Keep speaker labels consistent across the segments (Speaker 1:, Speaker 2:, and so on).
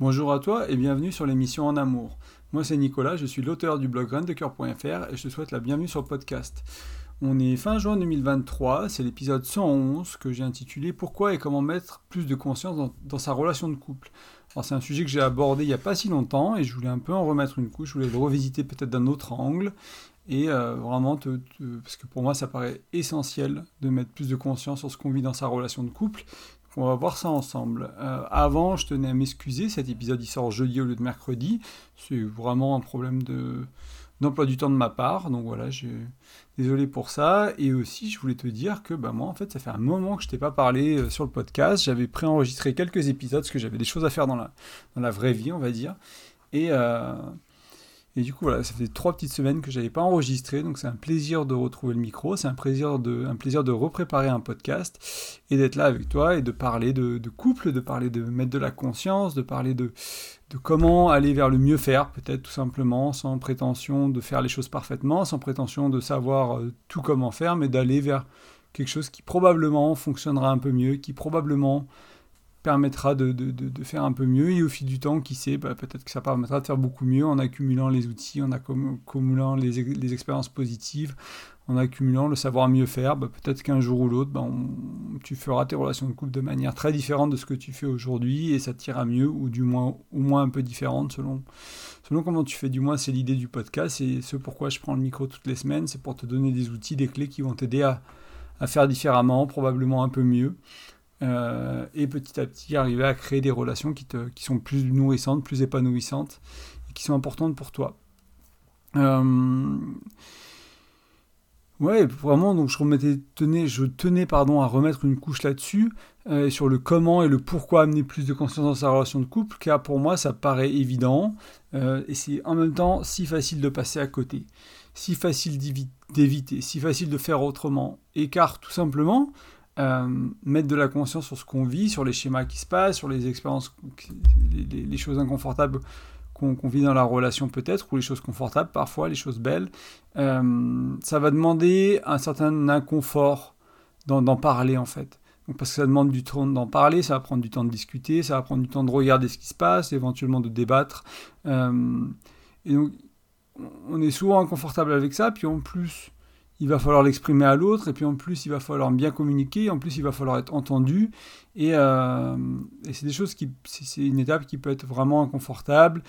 Speaker 1: Bonjour à toi et bienvenue sur l'émission En Amour. Moi c'est Nicolas, je suis l'auteur du blog graindecoeur.fr et je te souhaite la bienvenue sur le podcast. On est fin juin 2023, c'est l'épisode 111 que j'ai intitulé Pourquoi et comment mettre plus de conscience dans, sa relation de couple? Alors c'est un sujet que j'ai abordé il n'y a pas si longtemps et je voulais un peu en remettre une couche, je voulais le revisiter peut-être d'un autre angle et euh, vraiment parce que pour moi ça paraît essentiel de mettre plus de conscience sur ce qu'on vit dans sa relation de couple on va voir ça ensemble. Euh, avant, je tenais à m'excuser, cet épisode il sort jeudi au lieu de mercredi. C'est vraiment un problème de d'emploi du temps de ma part, donc voilà, je... désolé pour ça. Et aussi, je voulais te dire que bah, moi, en fait, ça fait un moment que je t'ai pas parlé euh, sur le podcast. J'avais préenregistré quelques épisodes parce que j'avais des choses à faire dans la, dans la vraie vie, on va dire. Et, euh, et du coup, voilà, ça fait trois petites semaines que je n'avais pas enregistré, donc c'est un plaisir de retrouver le micro, c'est un plaisir de, un repréparer un podcast et d'être là avec toi et de parler de, couple, de parler de mettre de la conscience, de parler de, de comment aller vers le mieux faire, peut-être tout simplement, sans prétention de faire les choses parfaitement, sans prétention de savoir euh, tout comment faire, mais d'aller vers quelque chose qui probablement fonctionnera un peu mieux, qui probablement permettra de, de, de, faire un peu mieux et au fil du temps, qui sait, bah, peut-être que ça permettra de faire beaucoup mieux en accumulant les outils, en accumulant les, les expériences positives, en accumulant le savoir mieux faire. Bah, peut-être qu'un jour ou l'autre, bah, tu feras tes relations de couple de manière très différente de ce que tu fais aujourd'hui et ça t'ira mieux ou du moins, au moins un peu différente selon, selon comment tu fais. Du moins, c'est l'idée du podcast et ce pourquoi je prends le micro toutes les semaines, c'est pour te donner des outils, des clés qui vont t'aider à, à faire différemment, probablement un peu mieux. Euh, et petit à petit arriver à créer des relations qui, te, qui sont plus nourrissantes, plus épanouissantes et qui sont importantes pour toi. Euh, ouais, vraiment, donc je, remettais, tenais, je tenais pardon, à remettre une couche là-dessus, euh, sur le comment et le pourquoi amener plus de conscience dans sa relation de couple, car pour moi ça paraît évident, et c'est en même temps si facile de passer à côté, si facile d'éviter, si facile de faire autrement, et car tout simplement, euh, mettre de la conscience sur ce qu'on vit, sur les schémas qui se passent, sur les expériences, les, choses inconfortables qu'on vit dans la relation peut-être, ou les choses confortables parfois, les choses belles. Euh, ça va demander un certain inconfort d'en parler en fait. Parce que ça demande du temps d'en parler, ça va prendre du temps de discuter, ça va prendre du temps de regarder ce qui se passe, éventuellement de débattre. Euh, et donc, on est souvent inconfortable avec ça, puis en plus, il va falloir l'exprimer à l'autre, et puis en plus, il va falloir bien communiquer, en plus, il va falloir être entendu, et, euh, c'est des choses qui, c'est une étape qui peut être vraiment inconfortable,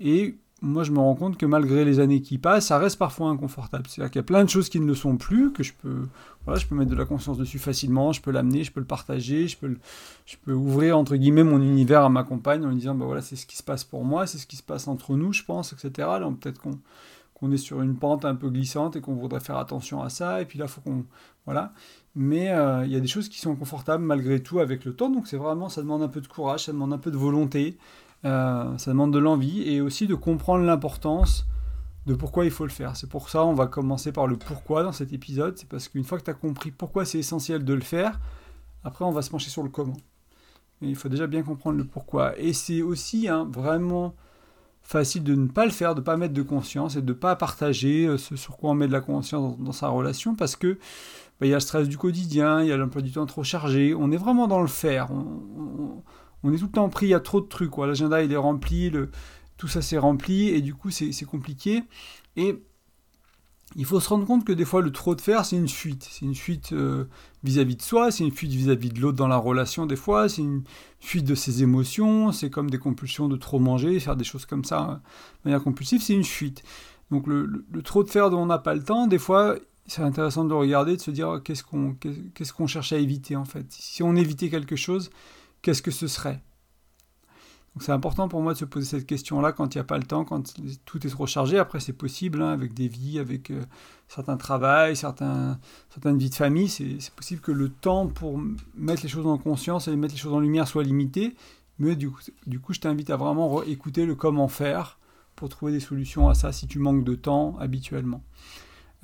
Speaker 1: et moi, je me rends compte que malgré les années qui passent, ça reste parfois inconfortable. C'est-à-dire qu'il y a plein de choses qui ne le sont plus, que je peux, voilà, je peux mettre de la conscience dessus facilement, je peux l'amener, je peux le partager, je peux, je peux ouvrir, entre guillemets, mon univers à ma compagne en lui disant, bah voilà, c'est ce qui se passe pour moi, c'est ce qui se passe entre nous, je pense, etc. Là, peut-être qu'on qu'on est sur une pente un peu glissante et qu'on voudrait faire attention à ça. Et puis là, faut qu'on. Voilà. Mais euh, il y a des choses qui sont confortables malgré tout avec le temps. Donc c'est vraiment, ça demande un peu de courage, ça demande un peu de volonté, euh, ça demande de l'envie et aussi de comprendre l'importance de pourquoi il faut le faire. C'est pour ça on va commencer par le pourquoi dans cet épisode. C'est parce qu'une fois que tu as compris pourquoi c'est essentiel de le faire, après on va se pencher sur le comment. Mais il faut déjà bien comprendre le pourquoi. Et c'est aussi hein, vraiment facile de ne pas le faire, de ne pas mettre de conscience et de ne pas partager euh, ce sur quoi on met de la conscience dans, sa relation parce que bah, il y a le stress du quotidien, il y a l'emploi du temps trop chargé, on est vraiment dans le faire, on, est tout le temps pris, a trop de trucs, l'agenda il est rempli, tout ça c'est rempli et du coup c'est compliqué. Et il faut se rendre compte que des fois le trop de faire c'est une fuite, c'est une fuite euh, vis-à-vis de soi, c'est une fuite vis-à-vis de l'autre dans la relation des fois, c'est une fuite de ses émotions, c'est comme des compulsions de trop manger, faire des choses comme ça de manière compulsive, c'est une fuite. Donc le, trop de faire dont on n'a pas le temps, des fois c'est intéressant de regarder, de se dire qu'est-ce qu'on cherche à éviter en fait? Si on évitait quelque chose, qu'est-ce que ce serait? C'est important pour moi de se poser cette question-là quand il n'y a pas le temps, quand tout est trop chargé. Après, c'est possible, hein, avec des vies, avec euh, certains travails, certains, certaines vies de famille, c'est possible que le temps pour mettre les choses en conscience et mettre les choses en lumière soit limité. Mais du coup, du coup je t'invite à vraiment écouter le comment faire pour trouver des solutions à ça si tu manques de temps habituellement.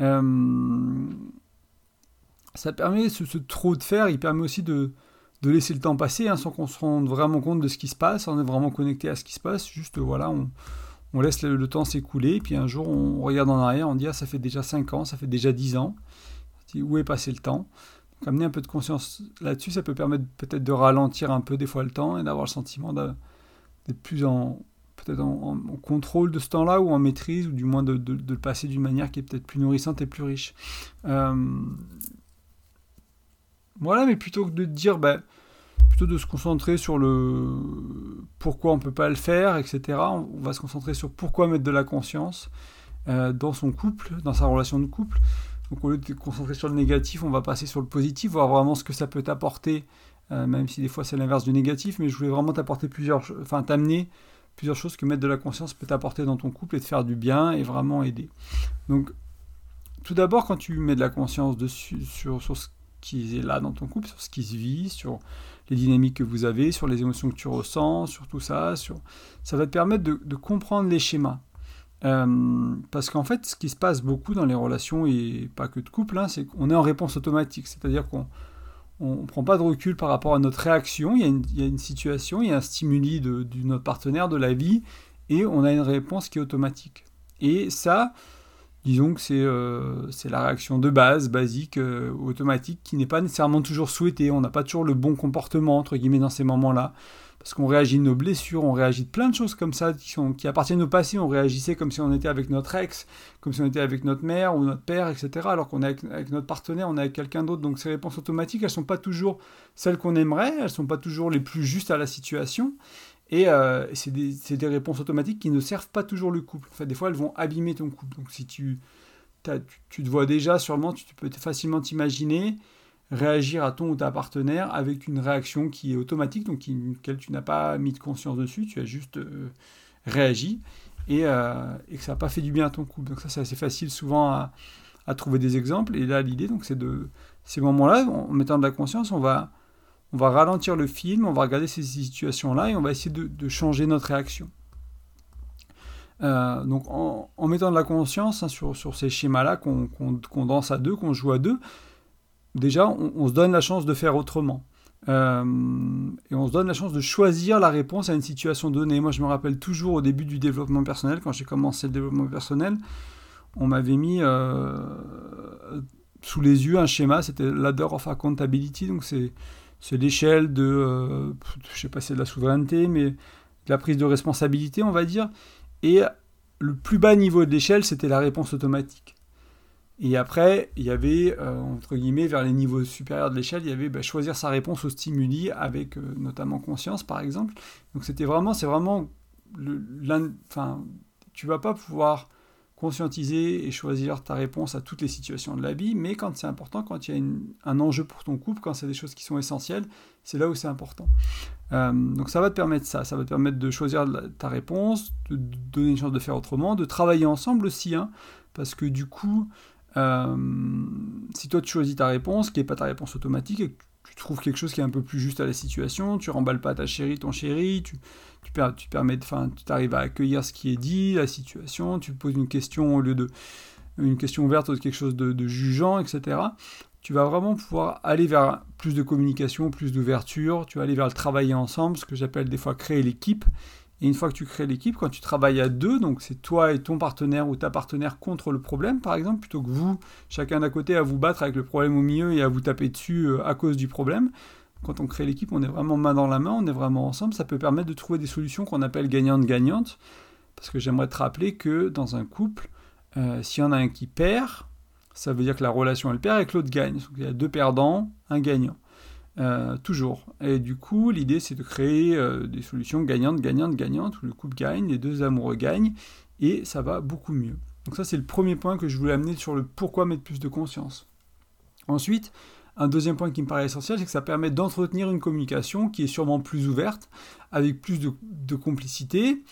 Speaker 1: Euh, ça permet, ce, ce, trop de faire, il permet aussi de, de laisser le temps passer hein, sans qu'on se rende vraiment compte de ce qui se passe, on est vraiment connecté à ce qui se passe, juste voilà, on, laisse le, temps s'écouler, puis un jour on regarde en arrière, on dit ah ça fait déjà 5 ans, ça fait déjà 10 ans, où est passé le temps? Donc, Amener un peu de conscience là-dessus, ça peut permettre peut-être de ralentir un peu des fois le temps et d'avoir le sentiment d'être plus en peut-être en, contrôle de ce temps-là ou en maîtrise ou du moins de, le passer d'une manière qui est peut-être plus nourrissante et plus riche. Euh, voilà, mais plutôt que de dire, bah, plutôt de se concentrer sur le pourquoi on ne peut pas le faire, etc., on va se concentrer sur pourquoi mettre de la conscience euh, dans son couple, dans sa relation de couple. Donc au lieu de se concentrer sur le négatif, on va passer sur le positif, voir vraiment ce que ça peut t'apporter, euh, même si des fois c'est l'inverse du négatif, mais je voulais vraiment t'apporter plusieurs, enfin t'amener plusieurs choses que mettre de la conscience peut t'apporter dans ton couple et te faire du bien et vraiment aider. Donc tout d'abord, quand tu mets de la conscience dessus, sur, sur ce qui est là dans ton couple, sur ce qui se vit, sur les dynamiques que vous avez, sur les émotions que tu ressens, sur tout ça, sur... ça va te permettre de, comprendre les schémas. Euh, parce qu'en fait, ce qui se passe beaucoup dans les relations, et pas que de couple, hein, c'est qu'on est en réponse automatique. C'est-à-dire qu'on ne prend pas de recul par rapport à notre réaction. Il y a une, il y a une situation, il y a un stimuli de, de, notre partenaire, de la vie, et on a une réponse qui est automatique. Et ça, disons que c'est euh, la réaction de base, basique, euh, automatique, qui n'est pas nécessairement toujours souhaitée. On n'a pas toujours le bon comportement, entre guillemets, dans ces moments-là. Parce qu'on réagit de nos blessures, on réagit de plein de choses comme ça qui, sont, qui appartiennent au passé. On réagissait comme si on était avec notre ex, comme si on était avec notre mère ou notre père, etc. Alors qu'on est avec, avec, notre partenaire, on est avec quelqu'un d'autre. Donc ces réponses automatiques, elles ne sont pas toujours celles qu'on aimerait, elles ne sont pas toujours les plus justes à la situation. Et euh, c'est des, réponses automatiques qui ne servent pas toujours le couple. En fait, des fois, elles vont abîmer ton couple. Donc, si tu, tu, te vois déjà, sûrement, tu, peux facilement t'imaginer réagir à ton ou ta partenaire avec une réaction qui est automatique, donc qui, laquelle tu n'as pas mis de conscience dessus, tu as juste euh, réagi, et, euh, et, que ça n'a pas fait du bien à ton couple. Donc ça, c'est assez facile souvent à, à, trouver des exemples. Et là, l'idée, c'est de ces moments-là, en mettant de la conscience, on va on va ralentir le film, on va regarder ces situations-là et on va essayer de, changer notre réaction. Euh, donc en, mettant de la conscience hein, sur, ces schémas-là qu'on danse à deux, qu'on joue à deux, déjà on, se donne la chance de faire autrement. Euh, et on se donne la chance de choisir la réponse à une situation donnée. Moi je me rappelle toujours au début du développement personnel, quand j'ai commencé le développement personnel, on m'avait mis euh, sous les yeux un schéma, c'était ladder of accountability, donc c'est c'est l'échelle de, euh, je sais pas c'est de la souveraineté, mais de la prise de responsabilité, on va dire. Et le plus bas niveau de l'échelle, c'était la réponse automatique. Et après, il y avait, euh, entre guillemets, vers les niveaux supérieurs de l'échelle, il y avait bah, choisir sa réponse au stimuli avec euh, notamment conscience, par exemple. Donc c'était vraiment, c'est vraiment, enfin, tu vas pas pouvoir conscientiser et choisir ta réponse à toutes les situations de la vie, mais quand c'est important, quand il y a un enjeu pour ton couple, quand c'est des choses qui sont essentielles, c'est là où c'est important. Euh, donc ça va te permettre ça, ça va te permettre de choisir ta réponse, de, donner une chance de faire autrement, de travailler ensemble aussi, hein, parce que du coup, euh, si toi tu choisis ta réponse, qui n'est pas ta réponse automatique, tu trouves quelque chose qui est un peu plus juste à la situation, tu remballes pas ta chérie, ton chéri, tu, tu, tu permets, enfin, tu arrives à accueillir ce qui est dit, la situation, tu poses une question au lieu de une question ouverte ou quelque chose de, de jugeant, etc. Tu vas vraiment pouvoir aller vers plus de communication, plus d'ouverture, tu vas aller vers le travailler ensemble, ce que j'appelle des fois créer l'équipe, et une fois que tu crées l'équipe, quand tu travailles à deux, donc c'est toi et ton partenaire ou ta partenaire contre le problème, par exemple, plutôt que vous, chacun d'un côté, à vous battre avec le problème au milieu et à vous taper dessus euh, à cause du problème. Quand on crée l'équipe, on est vraiment main dans la main, on est vraiment ensemble. Ça peut permettre de trouver des solutions qu'on appelle gagnantes-gagnantes. Parce que j'aimerais te rappeler que dans un couple, euh, s'il y en a un qui perd, ça veut dire que la relation elle perd et que l'autre gagne. Donc il y a deux perdants, un gagnant. Euh, toujours. Et du coup, l'idée, c'est de créer euh, des solutions gagnantes, gagnantes, gagnantes, où le couple gagne, les deux amoureux gagnent, et ça va beaucoup mieux. Donc ça, c'est le premier point que je voulais amener sur le pourquoi mettre plus de conscience. Ensuite, un deuxième point qui me paraît essentiel, c'est que ça permet d'entretenir une communication qui est sûrement plus ouverte, avec plus de complicité,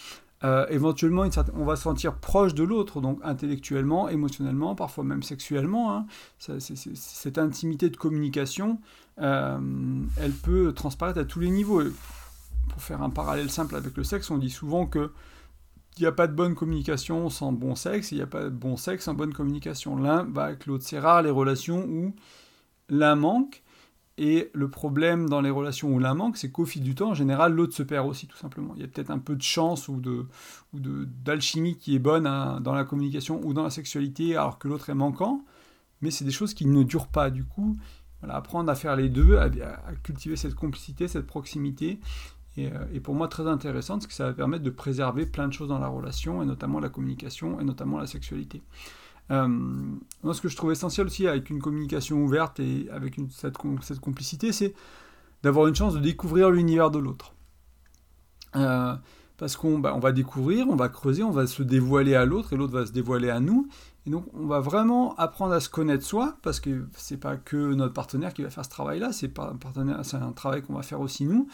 Speaker 1: euh, éventuellement, on va se sentir proche de l'autre, donc intellectuellement, émotionnellement, parfois même sexuellement. Hein. cette intimité de communication, elle peut transparaître à tous les niveaux. pour faire un parallèle simple avec le sexe, on dit souvent que il n'y a pas de bonne communication sans bon sexe, il n'y a pas de bon sexe sans bonne communication. L'un va avec l'autre. C'est rare les relations où l'un manque, et le problème dans les relations où l'un manque, c'est qu'au fil du temps, en général, l'autre se perd aussi, tout simplement. Il y a peut-être un peu de chance ou de d'alchimie qui est bonne dans la communication ou dans la sexualité, alors que l'autre est manquant. Mais c'est des choses qui ne durent pas. Du coup, apprendre à faire les deux, à, cultiver cette complicité, cette proximité, et, et, pour moi très intéressante parce que ça va permettre de préserver plein de choses dans la relation et notamment la communication et notamment la sexualité. Euh, ce que je trouve essentiel aussi avec une communication ouverte et avec cette, complicité, c'est d'avoir une chance de découvrir l'univers de l'autre. Euh, parce qu'on bah, va découvrir, on va creuser, on va se dévoiler à l'autre et l'autre va se dévoiler à nous. Et donc, on va vraiment apprendre à se connaître soi, parce que c'est pas que notre partenaire qui va faire ce travail-là, c'est un, partenaire, c'est un travail qu'on va faire aussi nous.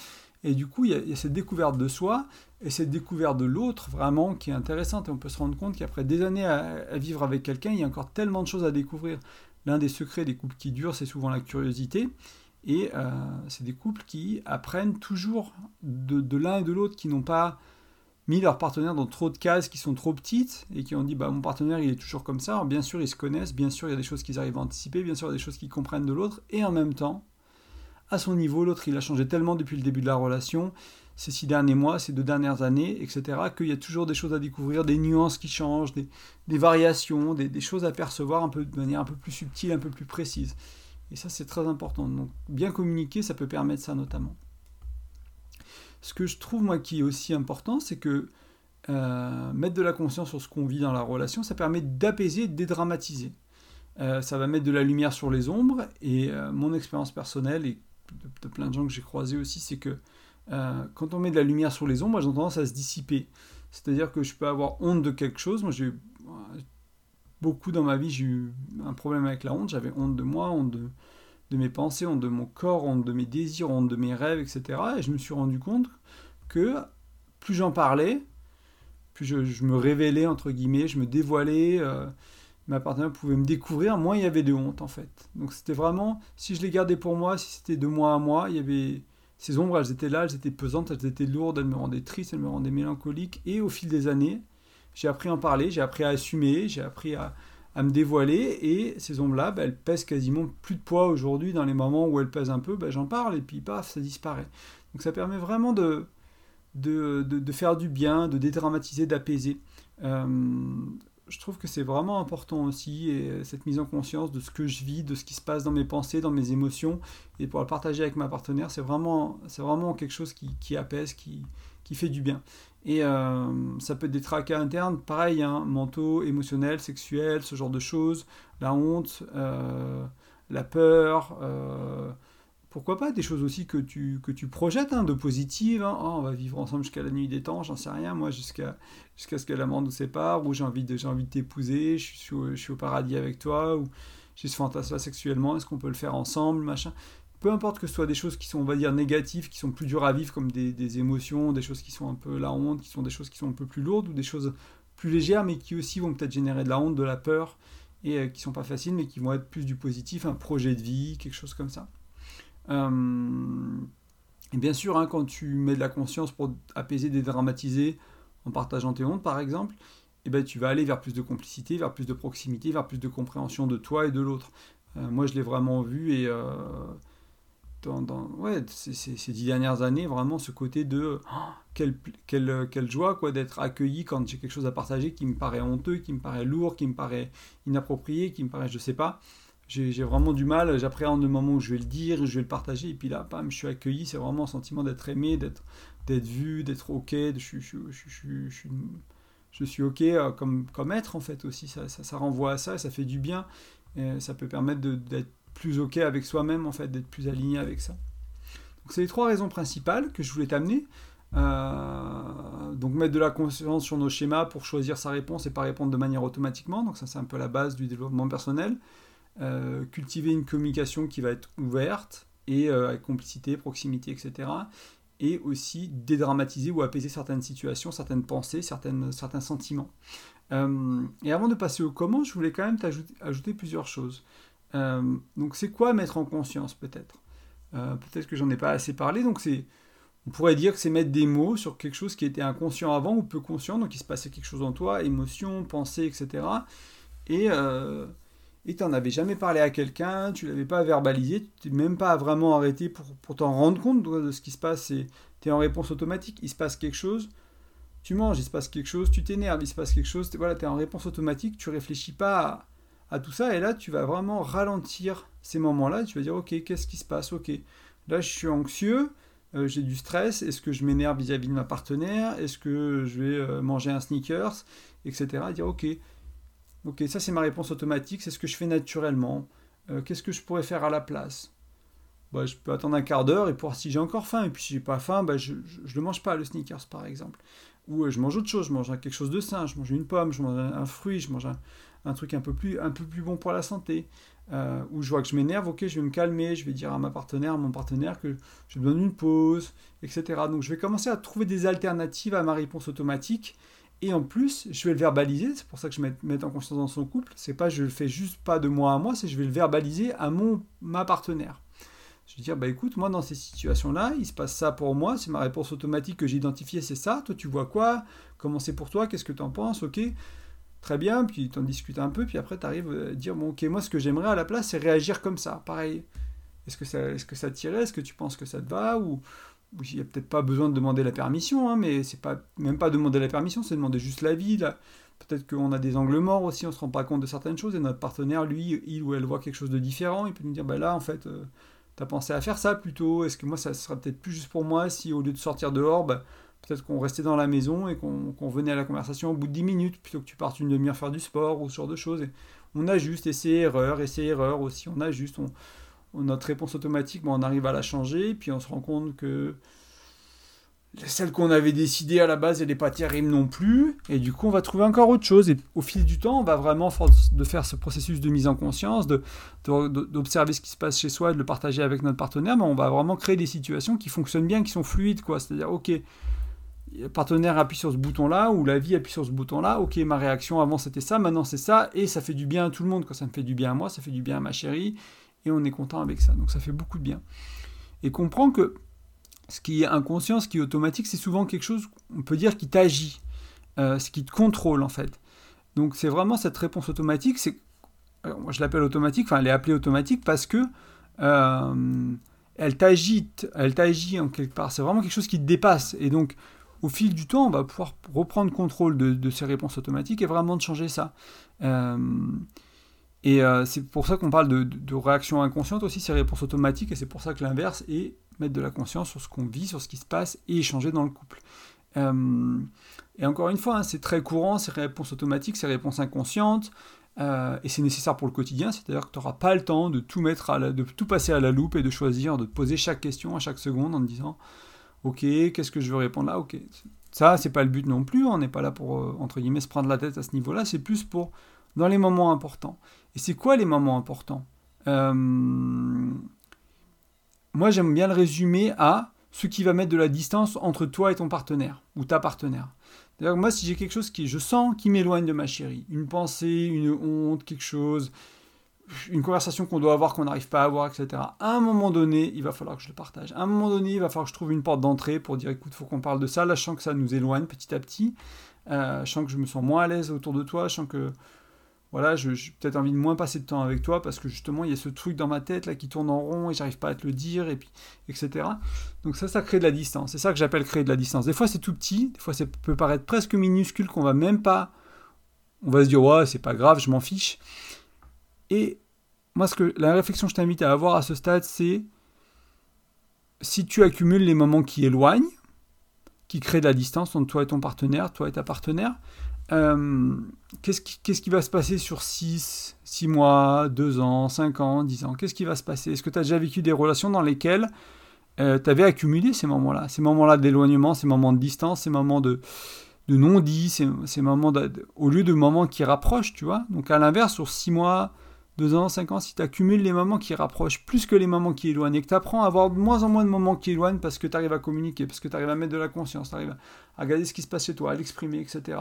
Speaker 1: Et du coup, il y, a, cette découverte de soi et cette découverte de l'autre vraiment qui est intéressante. Et on peut se rendre compte qu'après des années à, vivre avec quelqu'un, il y a encore tellement de choses à découvrir. L'un des secrets des couples qui durent, c'est souvent la curiosité. Et euh, c'est des couples qui apprennent toujours de, l'un et de l'autre, qui n'ont pas mis leur partenaire dans trop de cases qui sont trop petites et qui ont dit bah mon partenaire il est toujours comme ça. Bien sûr ils se connaissent, bien sûr il y a des choses qu'ils arrivent à anticiper, bien sûr il y a des choses qu'ils comprennent de l'autre et en même temps à son niveau, l'autre il a changé tellement depuis le début de la relation, ces six derniers mois, ces deux dernières années, etc., qu'il y a toujours des choses à découvrir, des nuances qui changent, des, variations, des, choses à percevoir un peu, de manière un peu plus subtile, un peu plus précise. Et ça c'est très important. Donc bien communiquer, ça peut permettre ça notamment. Ce que je trouve moi qui est aussi important, c'est que euh, mettre de la conscience sur ce qu'on vit dans la relation, ça permet d'apaiser, de dédramatiser. Euh, ça va mettre de la lumière sur les ombres, et euh, mon expérience personnelle, et de, plein de gens que j'ai croisés aussi, c'est que quand on met de la lumière sur les ombres, j'ai tendance à se dissiper. C'est-à-dire que je peux avoir honte de quelque chose. Moi, j'ai beaucoup dans ma vie, j'ai eu un problème avec la honte. J'avais honte de moi, honte de, de, mes pensées, honte de mon corps, honte de mes désirs, honte de mes rêves, etc. Et je me suis rendu compte que plus j'en parlais, plus je, me révélais, entre guillemets, je me dévoilais. Euh, ma partenaire pouvait me découvrir, moins il y avait de honte en fait. Donc c'était vraiment, si je les gardais pour moi, si c'était de moi à moi, il y avait ces ombres, elles étaient là, elles étaient pesantes, elles étaient lourdes, elles me rendaient triste, elles me rendaient mélancolique. Et au fil des années, j'ai appris à en parler, j'ai appris à assumer, j'ai appris à, me dévoiler. Et ces ombres-là, bah, elles pèsent quasiment plus de poids aujourd'hui. Dans les moments où elles pèsent un peu, bah, j'en parle et puis paf, ça disparaît. Donc ça permet vraiment de, de, de, faire du bien, de dédramatiser, d'apaiser. Euh, je trouve que c'est vraiment important aussi, et euh, cette mise en conscience de ce que je vis, de ce qui se passe dans mes pensées, dans mes émotions, et pour le partager avec ma partenaire, c'est vraiment, vraiment quelque chose qui, qui apaise, qui, qui, fait du bien. Et euh, ça peut être des tracas internes, pareil, hein, mentaux, émotionnels, sexuels, ce genre de choses, la honte, euh, la peur, pourquoi pas des choses aussi que tu, que tu projettes hein, de positives. Hein. Oh, on va vivre ensemble jusqu'à la nuit des temps, j'en sais rien, moi, jusqu'à jusqu'à ce que la mort nous sépare, ou j'ai envie de, envie de t'épouser, je suis, je suis au paradis avec toi, ou j'ai ce fantasme sexuellement, est-ce qu'on peut le faire ensemble, machin. Peu importe que ce soit des choses qui sont, on va dire, négatives, qui sont plus dures à vivre, comme des, émotions, des choses qui sont un peu la honte, qui sont des choses qui sont un peu plus lourdes, ou des choses plus légères, mais qui aussi vont peut-être générer de la honte, de la peur, et euh, qui sont pas faciles, mais qui vont être plus du positif, un projet de vie, quelque chose comme ça. Euh, et bien sûr, hein, quand tu mets de la conscience pour apaiser, dédramatiser, en partageant tes hontes par exemple, eh ben, tu vas aller vers plus de complicité, vers plus de proximité, vers plus de compréhension de toi et de l'autre. Euh, moi, je l'ai vraiment vu et ouais, ces, dix dernières années, vraiment ce côté de oh, quelle, quelle, quelle, joie quoi d'être accueilli quand j'ai quelque chose à partager qui me paraît honteux, qui me paraît lourd, qui me paraît inapproprié, qui me paraît, je sais pas. J'ai vraiment du mal, j'appréhende le moment où je vais le dire, je vais le partager, et puis là, bam, je suis accueilli, c'est vraiment un sentiment d'être aimé, d'être vu, d'être ok, je, suis ok euh, comme, comme être en fait aussi, ça, ça, renvoie à ça, ça fait du bien, ça peut permettre d'être plus ok avec soi-même en fait, d'être plus aligné avec ça. Donc c'est les trois raisons principales que je voulais t'amener. Euh, donc mettre de la conscience sur nos schémas pour choisir sa réponse et pas répondre de manière automatiquement, donc ça c'est un peu la base du développement personnel. Euh, cultiver une communication qui va être ouverte et euh, avec complicité, proximité, etc. Et aussi dédramatiser ou apaiser certaines situations, certaines pensées, certaines, certains sentiments. Et avant de passer au comment, je voulais quand même t'ajouter ajouter plusieurs choses. Donc c'est quoi mettre en conscience peut-être? Peut-être que j'en ai pas assez parlé. Donc c'est, on pourrait dire que c'est mettre des mots sur quelque chose qui était inconscient avant ou peu conscient, donc il se passait quelque chose en toi, émotion, pensée, etc. Et et tu n'en avais jamais parlé à quelqu'un, tu l'avais pas verbalisé, tu n'es même pas vraiment arrêté pour, pour t'en rendre compte de ce qui se passe. Tu es en réponse automatique, il se passe quelque chose, tu manges, il se passe quelque chose, tu t'énerves, il se passe quelque chose, voilà, tu es en réponse automatique, tu réfléchis pas à, tout ça, et là tu vas vraiment ralentir ces moments-là, tu vas dire ok, qu'est-ce qui se passe, ok, là je suis anxieux, euh, j'ai du stress, est-ce que je m'énerve vis-à-vis de ma partenaire, est-ce que je vais euh, manger un sneakers, etc. dire ok, ok, ça c'est ma réponse automatique, c'est ce que je fais naturellement. Euh, qu'est-ce que je pourrais faire à la place? Bah, Je peux attendre un quart d'heure et voir si j'ai encore faim. Et puis si j'ai pas faim, bah, je ne mange pas, le sneakers par exemple. Ou je mange autre chose, je mange quelque chose de sain, je mange une pomme, je mange un, fruit, je mange un, un, truc un peu, plus, un peu plus bon pour la santé. Euh, où je vois que je m'énerve, ok, je vais me calmer, je vais dire à ma partenaire, à mon partenaire que je donne une pause, etc. Donc je vais commencer à trouver des alternatives à ma réponse automatique. Et en plus, je vais le verbaliser, c'est pour ça que je mets, en conscience dans son couple. C'est pas je le fais juste pas de moi à moi, c'est je vais le verbaliser à mon ma partenaire. Je vais dire bah écoute, moi dans ces situations-là, il se passe ça pour moi, c'est ma réponse automatique que j'ai identifiée, c'est ça. Toi tu vois quoi Comment c'est pour toi Qu'est-ce que tu en penses Ok très bien, puis tu en discutes un peu, puis après tu arrives à dire, bon ok, moi ce que j'aimerais à la place, c'est réagir comme ça, pareil. Est-ce que ça, que ça tirait Est-ce que tu penses que ça te va? Ou il n'y a peut-être pas besoin de demander la permission, hein, mais c'est pas même pas demander la permission, c'est demander juste l'avis. Là. Peut-être qu'on a des angles morts aussi, on se rend pas compte de certaines choses, et notre partenaire, lui, il ou elle voit quelque chose de différent, il peut nous dire, bah là, en fait, euh, tu as pensé à faire ça plutôt, est-ce que moi, ça sera peut-être plus juste pour moi si au lieu de sortir dehors, bah, Peut-être qu'on restait dans la maison et qu'on venait à la conversation au bout de 10 minutes plutôt que tu partes une demi-heure faire du sport ou ce genre de choses. Et on ajuste, essai, erreur, essai, erreur aussi. On ajuste, on, notre réponse automatique, on arrive à la changer. Puis on se rend compte que celle qu'on avait décidée à la base, elle n'est pas terrible non plus. Et du coup, on va trouver encore autre chose. Et au fil du temps, on va vraiment, de faire ce processus de mise en conscience, d'observer ce qui se passe chez soi, de le partager avec notre partenaire, mais on va vraiment créer des situations qui fonctionnent bien, qui sont fluides. quoi. C'est-à-dire, ok, partenaire appuie sur ce bouton-là, ou la vie appuie sur ce bouton-là, ok, ma réaction avant c'était ça, maintenant c'est ça, et ça fait du bien à tout le monde. Quand ça me fait du bien à moi, ça fait du bien à ma chérie, et on est content avec ça. Donc ça fait beaucoup de bien. Et comprends que ce qui est inconscient, ce qui est automatique, c'est souvent quelque chose, on peut dire, qui t'agit, euh, ce qui te contrôle en fait. Donc c'est vraiment cette réponse automatique, c'est, moi je l'appelle automatique, enfin elle est appelée automatique parce que euh, elle t'agite, elle t'agit en quelque part. C'est vraiment quelque chose qui te dépasse. Et donc au fil du temps, on va pouvoir reprendre contrôle de, ces réponses automatiques et vraiment de changer ça. Euh, et euh, c'est pour ça qu'on parle de, réaction inconsciente aussi, ces réponses automatiques, et c'est pour ça que l'inverse est mettre de la conscience sur ce qu'on vit, sur ce qui se passe, et échanger dans le couple. Euh, et encore une fois, hein, c'est très courant, ces réponses automatiques, ces réponses inconscientes, et c'est nécessaire pour le quotidien, c'est-à-dire que tu n'auras pas le temps de tout, passer à la loupe et de choisir, de poser chaque question à chaque seconde en te disant Ok, qu'est-ce que je veux répondre là? Ok. Ça, c'est pas le but non plus. On n'est pas là pour, euh, entre guillemets, se prendre la tête à ce niveau-là. C'est plus pour dans les moments importants. Et c'est quoi les moments importants? Euh, Moi, j'aime bien le résumer à ce qui va mettre de la distance entre toi et ton partenaire ou ta partenaire. D'ailleurs, moi, si j'ai quelque chose qui, je sens, qui m'éloigne de ma chérie, une pensée, une honte, quelque chose, une conversation qu'on doit avoir, qu'on n'arrive pas à avoir, etc. À un moment donné, il va falloir que je le partage. À un moment donné, il va falloir que je trouve une porte d'entrée pour dire écoute, faut qu'on parle de ça. Là, je sens que ça nous éloigne petit à petit. Euh, je sens que je me sens moins à l'aise autour de toi. Je sens que voilà, j'ai peut-être envie de moins passer de temps avec toi parce que justement, il y a ce truc dans ma tête là qui tourne en rond et j'arrive pas à te le dire, et puis, etc. Donc ça, ça crée de la distance. C'est ça que j'appelle créer de la distance. Des fois, c'est tout petit. Des fois, ça peut paraître presque minuscule qu'on va même pas. On va se dire ouais, c'est pas grave, je m'en fiche. Et moi, ce que, la réflexion que je t'invite à avoir à ce stade, c'est si tu accumules les moments qui éloignent, qui créent de la distance entre toi et ton partenaire, toi et ta partenaire, euh, qu'est-ce, qui, va se passer sur 6, 6 mois, 2 ans, 5 ans, 10 ans? Qu'est-ce qui va se passer? Est-ce que tu as déjà vécu des relations dans lesquelles euh, tu avais accumulé ces moments-là? Ces moments-là d'éloignement, ces moments de distance, ces moments de, non-dit, ces moments au lieu de moments qui rapprochent, tu vois? Donc à l'inverse, sur 6 mois, deux ans, cinq ans, si tu accumules les moments qui rapprochent plus que les moments qui éloignent et que tu apprends à avoir de moins en moins de moments qui éloignent parce que tu arrives à communiquer, parce que tu arrives à mettre de la conscience, tu arrives à regarder ce qui se passe chez toi, à l'exprimer, etc.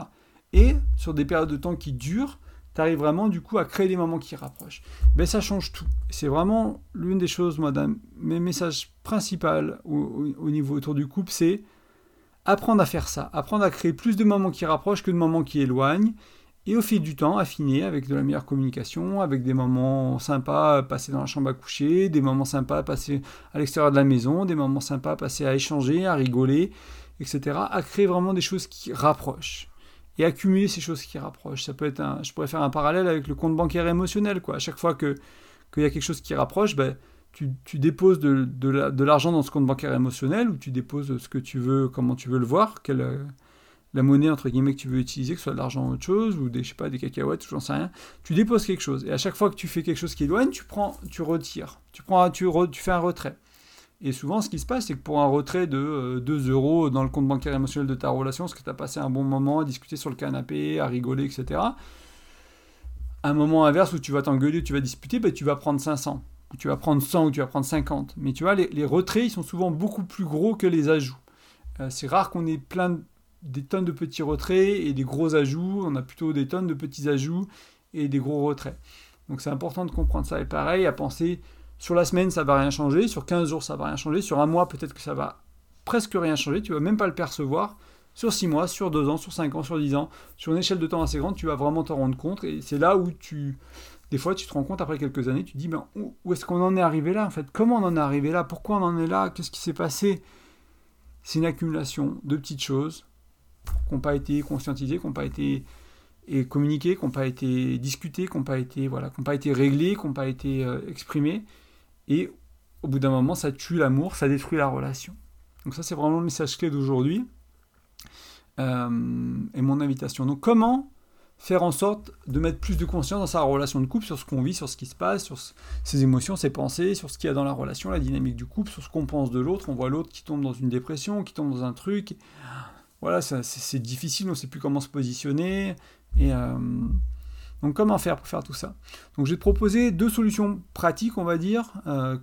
Speaker 1: Et sur des périodes de temps qui durent, tu arrives vraiment du coup à créer des moments qui rapprochent. Ben, ça change tout. C'est vraiment l'une des choses, moi, mes messages principaux au, au niveau autour du couple, c'est apprendre à faire ça, apprendre à créer plus de moments qui rapprochent que de moments qui éloignent et au fil du temps, affiner avec de la meilleure communication, avec des moments sympas passés dans la chambre à coucher, des moments sympas passés à l'extérieur de la maison, des moments sympas passés à échanger, à rigoler, etc. À créer vraiment des choses qui rapprochent. Et accumuler ces choses qui rapprochent. Ça peut être un, je pourrais faire un parallèle avec le compte bancaire émotionnel. Quoi. À chaque fois qu'il y a quelque chose qui rapproche, ben, tu, déposes de, l'argent dans ce compte bancaire émotionnel, où tu déposes ce que tu veux, comment tu veux le voir, quelle, la monnaie entre guillemets que tu veux utiliser, que ce soit de l'argent ou autre chose, ou des, je sais pas, des cacahuètes, ou j'en sais rien, tu déposes quelque chose. Et à chaque fois que tu fais quelque chose qui éloigne, tu prends, tu retires. Tu, prends, tu, tu fais un retrait. Et souvent, ce qui se passe, c'est que pour un retrait de 2 euh, euros dans le compte bancaire émotionnel de ta relation, parce que tu as passé un bon moment à discuter sur le canapé, à rigoler, etc., un moment inverse où tu vas t'engueuler, tu vas disputer, ben, tu vas prendre 500, ou tu vas prendre 100, ou tu vas prendre 50. Mais tu vois, les, retraits, ils sont souvent beaucoup plus gros que les ajouts. Euh, c'est rare qu'on ait plein des tonnes de petits retraits et des gros ajouts. On a plutôt des tonnes de petits ajouts et des gros retraits. Donc c'est important de comprendre ça. Et pareil, à penser sur la semaine, ça va rien changer. Sur 15 jours, ça va rien changer. Sur un mois, peut-être que ça va presque rien changer. Tu vas même pas le percevoir. Sur 6 mois, sur 2 ans, sur 5 ans, sur 10 ans, sur une échelle de temps assez grande, tu vas vraiment t'en rendre compte. Et c'est là où tu. Des fois, tu te rends compte après quelques années, tu te dis, ben, où est-ce qu'on en est arrivé là en fait? Comment on en est arrivé là? Pourquoi on en est là? Qu'est-ce qui s'est passé? C'est une accumulation de petites choses qui n'ont pas été conscientisées, qui n'ont pas été et communiquées, qui n'ont pas été discutées, qui n'ont pas été voilà, pas été réglées, qui n'ont pas été euh, exprimées. Et au bout d'un moment, ça tue l'amour, ça détruit la relation. Donc ça, c'est vraiment le message clé d'aujourd'hui euh, et mon invitation. Donc comment faire en sorte de mettre plus de conscience dans sa relation de couple sur ce qu'on vit, sur ce qui se passe, sur ses émotions, ses pensées, sur ce qu'il y a dans la relation, la dynamique du couple, sur ce qu'on pense de l'autre. On voit l'autre qui tombe dans une dépression, qui tombe dans un truc. Voilà, c'est difficile, on ne sait plus comment se positionner. Et euh, donc comment faire pour faire tout ça? Donc te proposer deux solutions pratiques, on va dire, euh,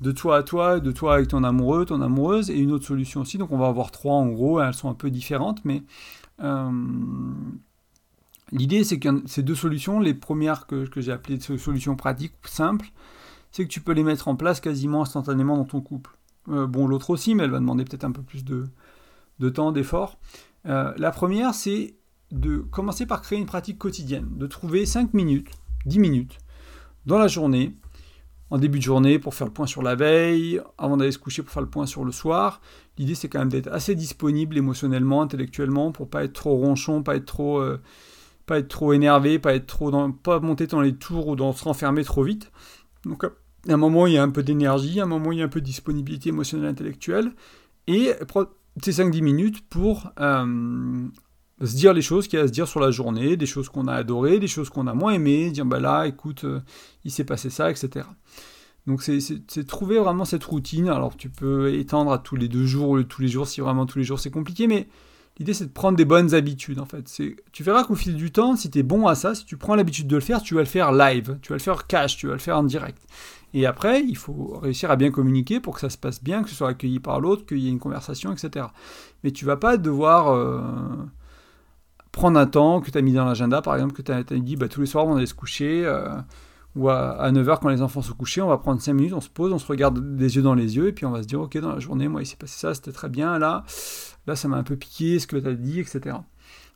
Speaker 1: de toi à toi, de toi avec ton amoureux, ton amoureuse, et une autre solution aussi. Donc on va avoir trois en gros, elles sont un peu différentes, mais euh, l'idée c'est que ces deux solutions, les premières que, que j'ai appelées solutions pratiques simples, c'est que tu peux les mettre en place quasiment instantanément dans ton couple. bon, l'autre aussi, mais elle va demander peut-être un peu plus de, de temps, d'effort. la première, c'est de commencer par créer une pratique quotidienne, de trouver 5 minutes, 10 minutes dans la journée, en début de journée pour faire le point sur la veille, avant d'aller se coucher pour faire le point sur le soir. L'idée c'est quand même d'être assez disponible émotionnellement, intellectuellement, pour pas être trop ronchon, pas être trop, euh, pas être trop énervé, pas être trop dans, pas monter dans les tours ou dans se renfermer trop vite. Donc à un moment il y a un peu d'énergie, à un moment il y a un peu de disponibilité émotionnelle intellectuelle, et ces 5-10 minutes pour euh, se dire les choses qu'il y a à se dire sur la journée, des choses qu'on a adorées, des choses qu'on a moins aimées, dire bah là, écoute, euh, il s'est passé ça, etc. Donc c'est trouver vraiment cette routine. Alors tu peux étendre à tous les deux jours ou tous les jours si vraiment tous les jours c'est compliqué, mais l'idée c'est de prendre des bonnes habitudes en fait. Tu verras qu'au fil du temps, si tu es bon à ça, si tu prends l'habitude de le faire, tu vas le faire live, tu vas le faire cash, tu vas le faire en direct. Et après, il faut réussir à bien communiquer pour que ça se passe bien, que ce soit accueilli par l'autre, qu'il y ait une conversation, etc. Mais tu vas pas devoir... Euh, prendre un temps que tu as mis dans l'agenda, par exemple, que tu as, dit bah, tous les soirs on allait se coucher, euh, ou à, 9h quand les enfants se couchaient, on va prendre 5 minutes, on se pose, on se regarde des yeux dans les yeux, et puis on va se dire ok, dans la journée, moi il s'est passé ça, c'était très bien, là, là ça m'a un peu piqué, ce que tu as dit, etc.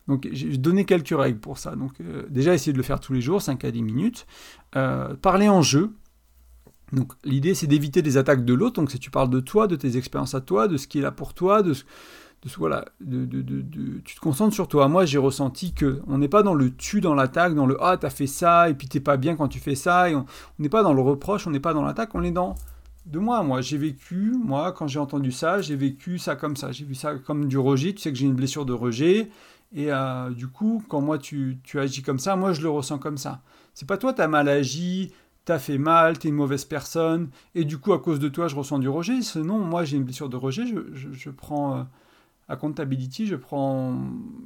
Speaker 1: Donc j'ai donné quelques règles pour ça. Donc euh, déjà essayer de le faire tous les jours, 5 à 10 minutes. Euh, parler en jeu. Donc l'idée c'est d'éviter les attaques de l'autre. Donc si tu parles de toi, de tes expériences à toi, de ce qui est là pour toi, de, de, voilà, de, de, tu te concentres sur toi. Moi, j'ai ressenti que on n'est pas dans le tu, dans l'attaque, dans le ah, t'as fait ça, et puis t'es pas bien quand tu fais ça, et on n'est pas dans le reproche, on n'est pas dans l'attaque, on est dans de moi. Moi, j'ai vécu, moi, quand j'ai entendu ça, j'ai vécu ça comme ça. J'ai vu ça comme du rejet. Tu sais que j'ai une blessure de rejet, et euh, du coup, quand moi tu, tu agis comme ça, moi je le ressens comme ça. C'est pas toi, t'as mal agi, t'as fait mal, t'es une mauvaise personne, et du coup, à cause de toi, je ressens du rejet. Sinon, moi, j'ai une blessure de rejet, je, je, prends. Euh, accountability, je prends,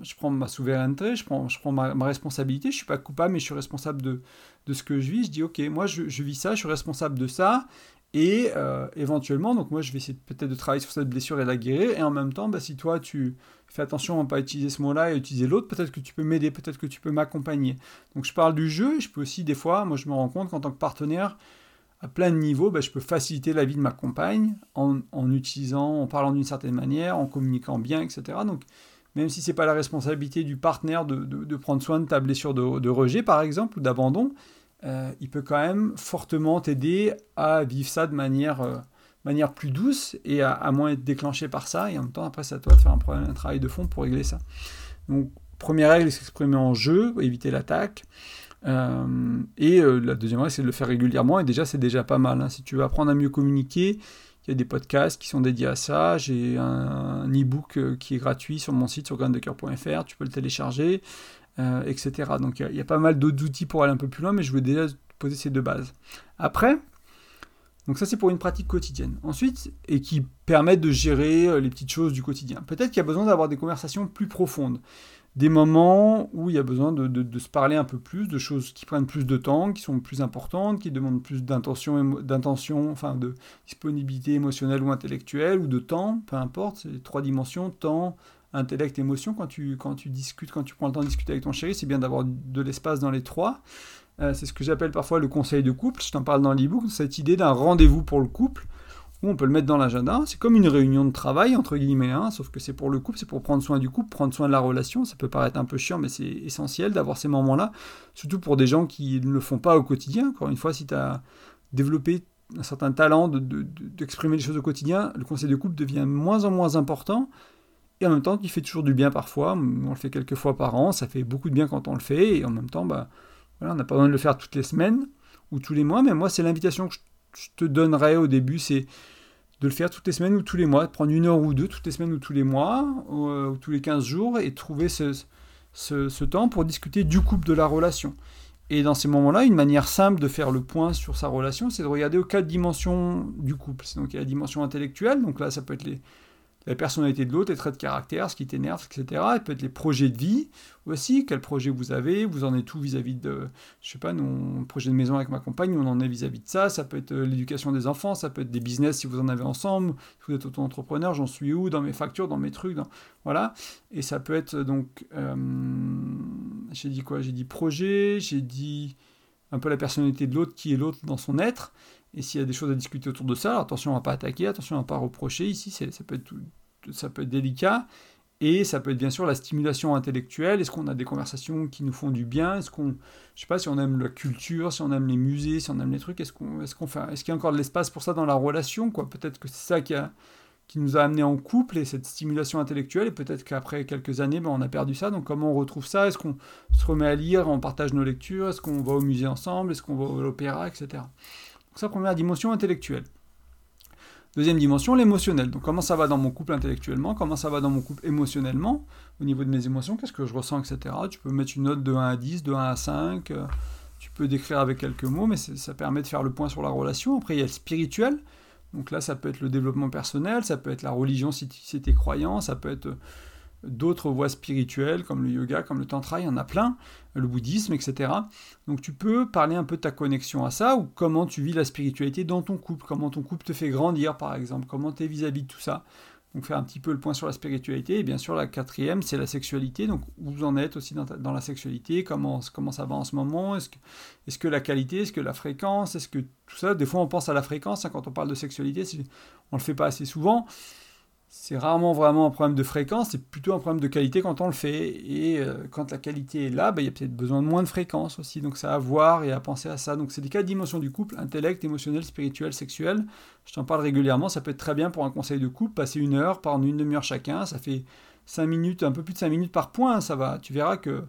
Speaker 1: je prends ma souveraineté, je prends, je prends ma, responsabilité, je suis pas coupable, mais je suis responsable de, de ce que je vis. Je dis, ok, moi je, je vis ça, je suis responsable de ça, et euh, éventuellement, donc moi je vais essayer peut-être de travailler sur cette blessure et la guérir, et en même temps, bah, si toi tu fais attention à ne pas utiliser ce mot-là et utiliser l'autre, peut-être que tu peux m'aider, peut-être que tu peux m'accompagner. Donc je parle du jeu, je peux aussi des fois, moi je me rends compte qu'en tant que partenaire, à plein de niveaux, bah, je peux faciliter la vie de ma compagne en, utilisant, en parlant d'une certaine manière, en communiquant bien, etc. Donc, même si ce n'est pas la responsabilité du partenaire de, prendre soin de ta blessure de, rejet, par exemple, ou d'abandon, euh, il peut quand même fortement t'aider à vivre ça de manière, euh, manière plus douce et à, moins être déclenché par ça. Et en même temps, après, c'est à toi de faire un, un travail de fond pour régler ça. Donc, première règle, s'exprimer en jeu, éviter l'attaque. Et la deuxième règle, c'est de le faire régulièrement, et déjà, c'est déjà pas mal. Hein. Si tu veux apprendre à mieux communiquer, il y a des podcasts qui sont dédiés à ça. J'ai un, e-book qui est gratuit sur mon site sur graindecoeur.fr. Tu peux le télécharger, etc. Donc il y, a pas mal d'autres outils pour aller un peu plus loin, mais je voulais déjà poser ces deux bases. Après, donc ça c'est pour une pratique quotidienne. Ensuite, et qui permet de gérer euh, les petites choses du quotidien. Peut-être qu'il y a besoin d'avoir des conversations plus profondes. Des moments où il y a besoin de, se parler un peu plus, de choses qui prennent plus de temps, qui sont plus importantes, qui demandent plus d'intention, d'intention, enfin de disponibilité émotionnelle ou intellectuelle, ou de temps, peu importe, c'est trois dimensions, temps, intellect, émotion. Quand tu, quand tu discutes, quand tu prends le temps de discuter avec ton chéri, c'est bien d'avoir de l'espace dans les trois. Euh, c'est ce que j'appelle parfois le conseil de couple. Je t'en parle dans l'e-book, cette idée d'un rendez-vous pour le couple, on peut le mettre dans l'agenda. C'est comme une réunion de travail, entre guillemets, hein, sauf que c'est pour le couple, c'est pour prendre soin du couple, prendre soin de la relation. Ça peut paraître un peu chiant, mais c'est essentiel d'avoir ces moments-là, surtout pour des gens qui ne le font pas au quotidien. Encore une fois, si tu as développé un certain talent d'exprimer les choses au quotidien, le conseil de couple devient moins en moins important. Et en même temps, il fait toujours du bien parfois. On le fait quelques fois par an, ça fait beaucoup de bien quand on le fait. Et en même temps, bah, on n'a pas besoin de le faire toutes les semaines ou tous les mois, mais moi, c'est l'invitation que je te donnerais au début, c'est de le faire toutes les semaines ou tous les mois, de prendre une heure ou deux toutes les semaines ou tous les mois, ou, euh, tous les 15 jours, et trouver ce, ce, temps pour discuter du couple, de la relation. Et dans ces moments-là, une manière simple de faire le point sur sa relation, c'est de regarder aux quatre dimensions du couple. Donc il y a la dimension intellectuelle, donc là ça peut être les, la personnalité de l'autre, les traits de caractère, ce qui t'énerve, etc. Et peut-être les projets de vie aussi, quel projet vous avez, vous en êtes tout vis-à-vis de, je sais pas, nous, projet de maison avec ma compagne, on en est vis-à-vis de ça, ça peut être euh, l'éducation des enfants, ça peut être des business si vous en avez ensemble, si vous êtes auto-entrepreneur, j'en suis où, dans mes factures, dans mes trucs, dans... voilà. Et ça peut être donc, euh, j'ai dit quoi? J'ai dit projet, j'ai dit un peu la personnalité de l'autre, qui est l'autre dans son être. Et s'il y a des choses à discuter autour de ça, attention à ne pas attaquer, attention à ne pas reprocher. Ici, ça peut, être ça peut être délicat. Et ça peut être bien sûr la stimulation intellectuelle. Est-ce qu'on a des conversations qui nous font du bien? Est-ce qu'on, je sais pas, si on aime la culture, si on aime les musées, si on aime les trucs, est-ce qu'on, est-ce qu'on est-ce qu'il y a encore de l'espace pour ça dans la relation quoi? Peut-être que c'est ça qui qui nous a amené en couple et cette stimulation intellectuelle. Et peut-être qu'après quelques années, ben, on a perdu ça. Donc comment on retrouve ça? Est-ce qu'on se remet à lire, on partage nos lectures? Est-ce qu'on va au musée ensemble? Est-ce qu'on va à l'opéra, etc. Donc ça, première dimension intellectuelle. Deuxième dimension, l'émotionnel. Donc comment ça va dans mon couple intellectuellement, comment ça va dans mon couple émotionnellement, au niveau de mes émotions, qu'est-ce que je ressens, etc. Tu peux mettre une note de 1 à 10, de 1 à 5, euh, tu peux décrire avec quelques mots, mais ça permet de faire le point sur la relation. Après, il y a le spirituel. Donc là, ça peut être le développement personnel, ça peut être la religion si tu es croyant, ça peut être d'autres voies spirituelles comme le yoga, comme le tantra, il y en a plein, le bouddhisme, etc. Donc tu peux parler un peu de ta connexion à ça ou comment tu vis la spiritualité dans ton couple, comment ton couple te fait grandir par exemple, comment tu es vis-à-vis de tout ça. Donc faire un petit peu le point sur la spiritualité. Et bien sûr, la quatrième, c'est la sexualité. Donc où vous en êtes aussi dans, la sexualité, comment, comment ça va en ce moment, est-ce que, est que la qualité, est-ce que la fréquence, est-ce que tout ça, des fois on pense à la fréquence hein, quand on parle de sexualité, on le fait pas assez souvent c'est rarement vraiment un problème de fréquence, c'est plutôt un problème de qualité quand on le fait. Et euh, quand la qualité est là, bah, il y a peut-être besoin de moins de fréquence aussi. Donc ça à voir et à penser à ça. Donc c'est des quatre dimensions du couple, intellect, émotionnel, spirituel, sexuel. Je t'en parle régulièrement, ça peut être très bien pour un conseil de couple, passer une heure, par une demi-heure chacun, ça fait 5 minutes, un peu plus de 5 minutes par point, ça va. Tu verras que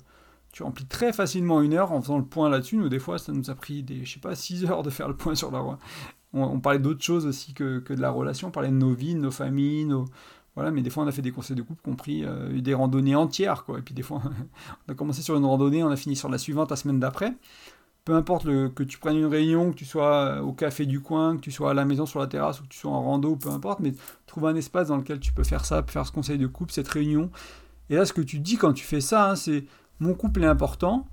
Speaker 1: tu remplis très facilement une heure en faisant le point là-dessus. Nous, des fois, ça nous a pris des, je sais pas, 6 heures de faire le point sur la, on, parlait d'autres choses aussi que, de la relation, on parlait de nos vies, de nos familles, nos... Voilà, mais des fois on a fait des conseils de couple compris euh, des randonnées entières, quoi. Et puis des fois on a commencé sur une randonnée, on a fini sur la suivante la semaine d'après. Peu importe le, que tu prennes une réunion, que tu sois au café du coin, que tu sois à la maison sur la terrasse ou que tu sois en rando, peu importe, mais trouve un espace dans lequel tu peux faire ça, faire ce conseil de couple, cette réunion. Et là, ce que tu dis quand tu fais ça, hein, c'est mon couple est important,